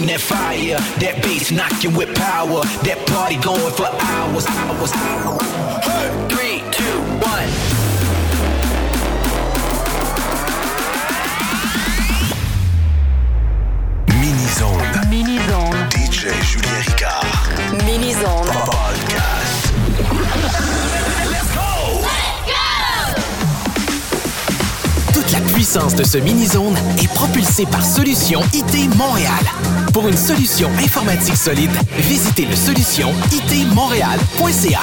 bring that fire. That bass knocking with power. That party going for hours. hours. Hours. Hey, Three, two, one. Mini zone. Mini zone. DJ Julien Ricard. Mini Minizone. Podcast. La puissance de ce mini-zone est propulsée par Solution IT Montréal. Pour une solution informatique solide, visitez le solution itmontréal.ca.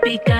speaker.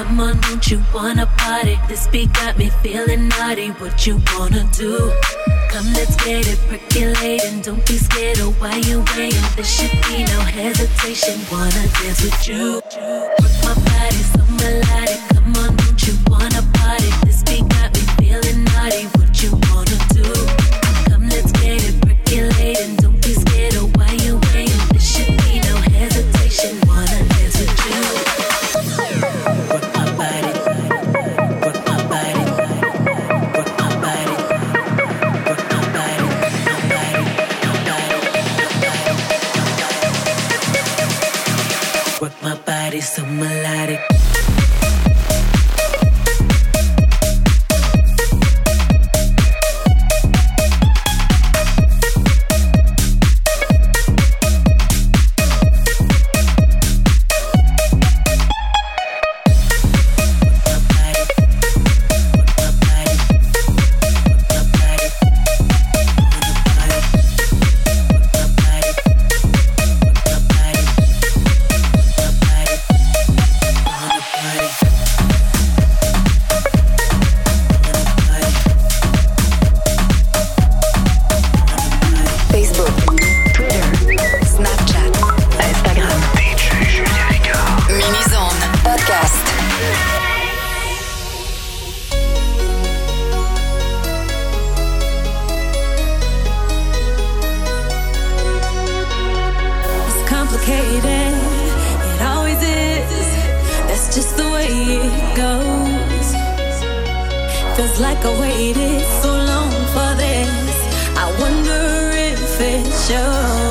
Come on, don't you wanna party? This beat got me feeling naughty. What you wanna do? Come, let's get it percolating. Don't be scared of why you waiting. There should be no hesitation. Wanna dance with you. Feels like I waited so long for this. I wonder if it shows.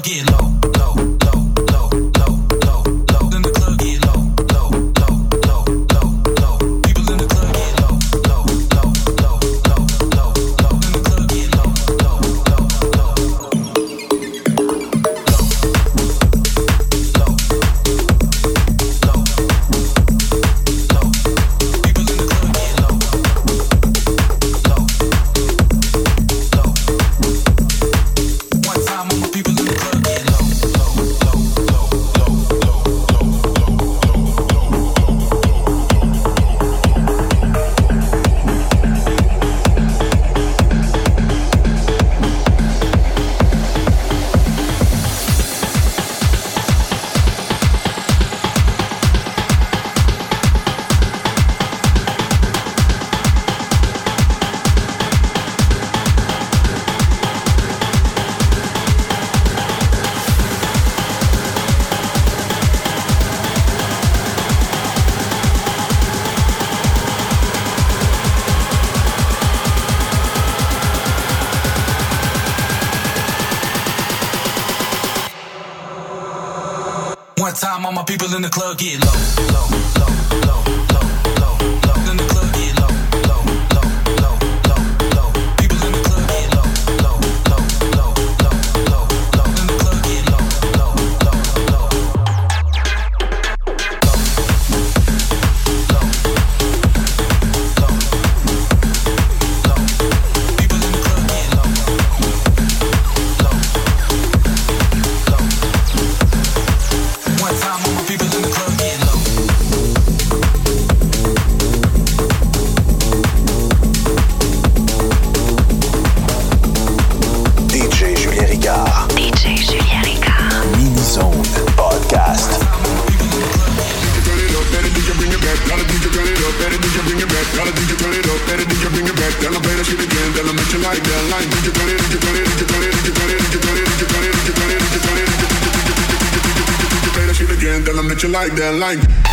get low. low, low, low. again, tell them that you like that, like.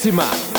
Bravíssima!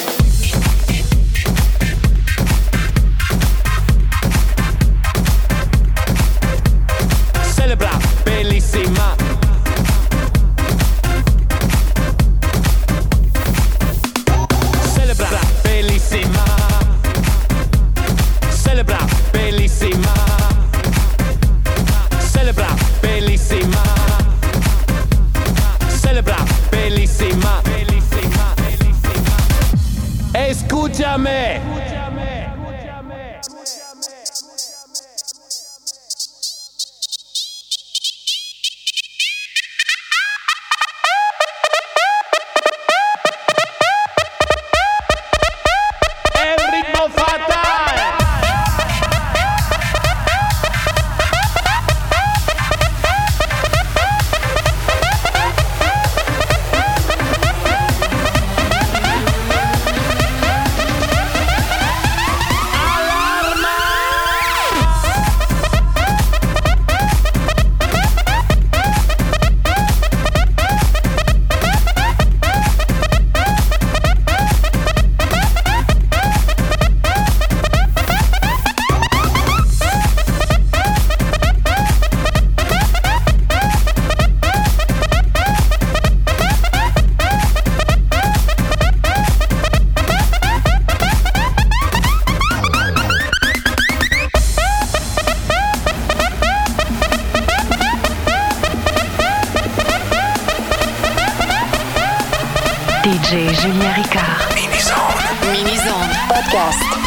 DJ Julien Ricard. Mini Zone. Mini Zone. Podcast.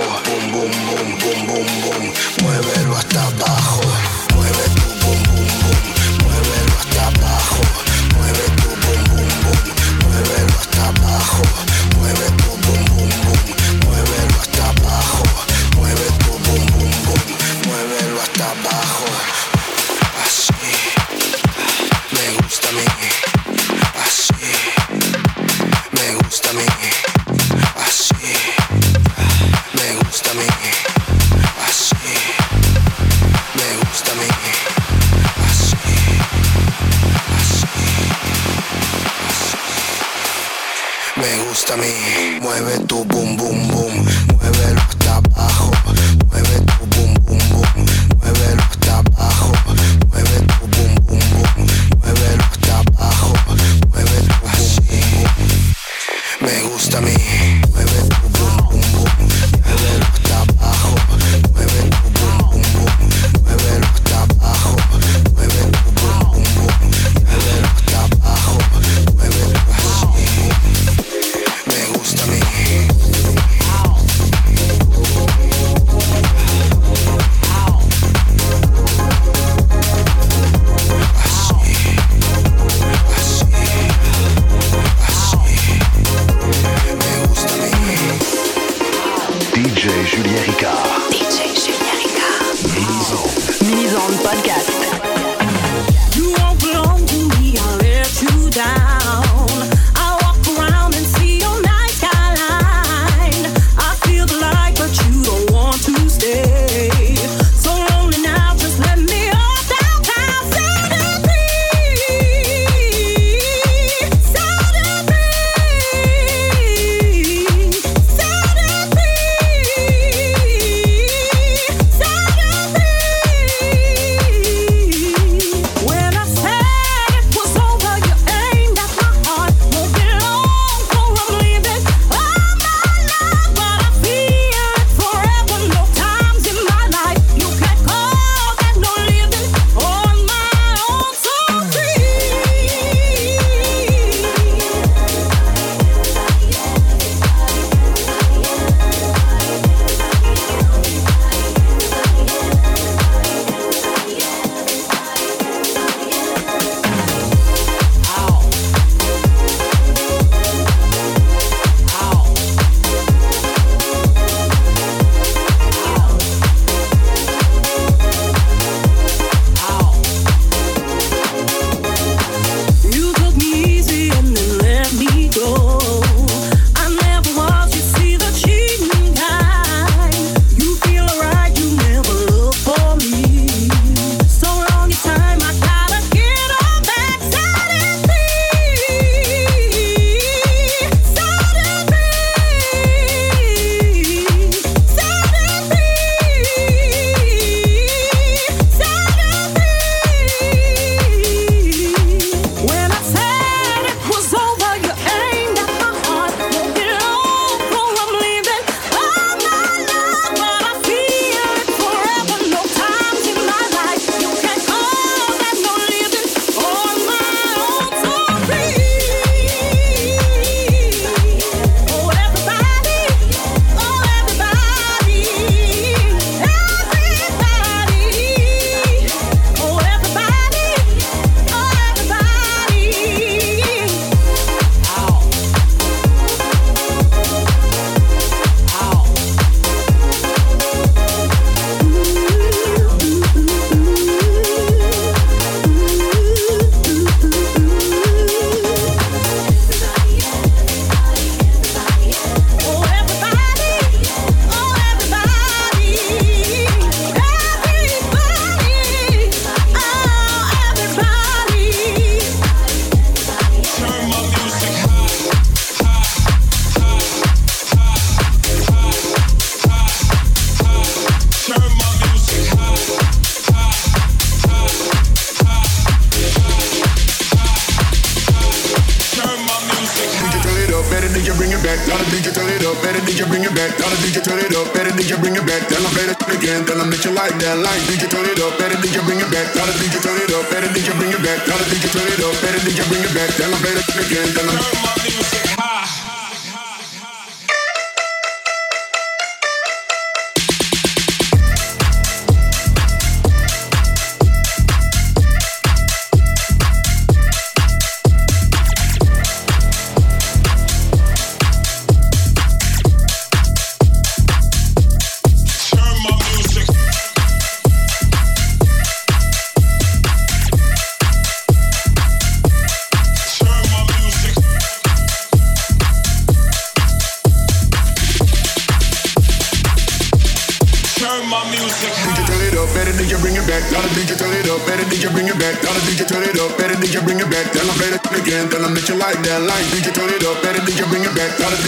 boom, boom, boom, boom, boom, boom, muévelo hasta abajo. Mueve better did you bring it back? Tell them better again, tell them that you like that life. Did you turn it up? Better did you bring it back? Tell them did you turn it up? Better did you bring it back? Tell them did you turn it up? Better did you bring it back? Tell them better again, tell them.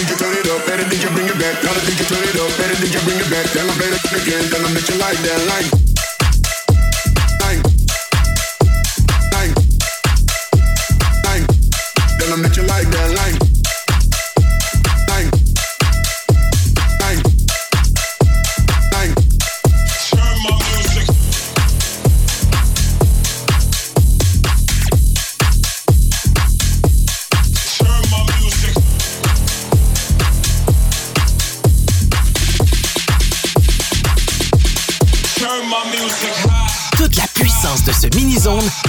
you turn it up? Better did you bring it back? Dollar did you turn it up? Better did you bring it back? Tell I play the again, Tell I make you like that, like.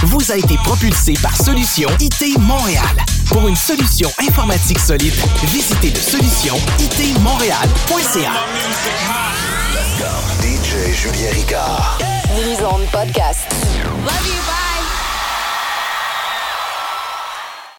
Vous a été propulsée par Solution IT Montréal. Pour une solution informatique solide, visitez le solution itmontréal.ca. DJ Julien Ricard. Mini-zone podcast.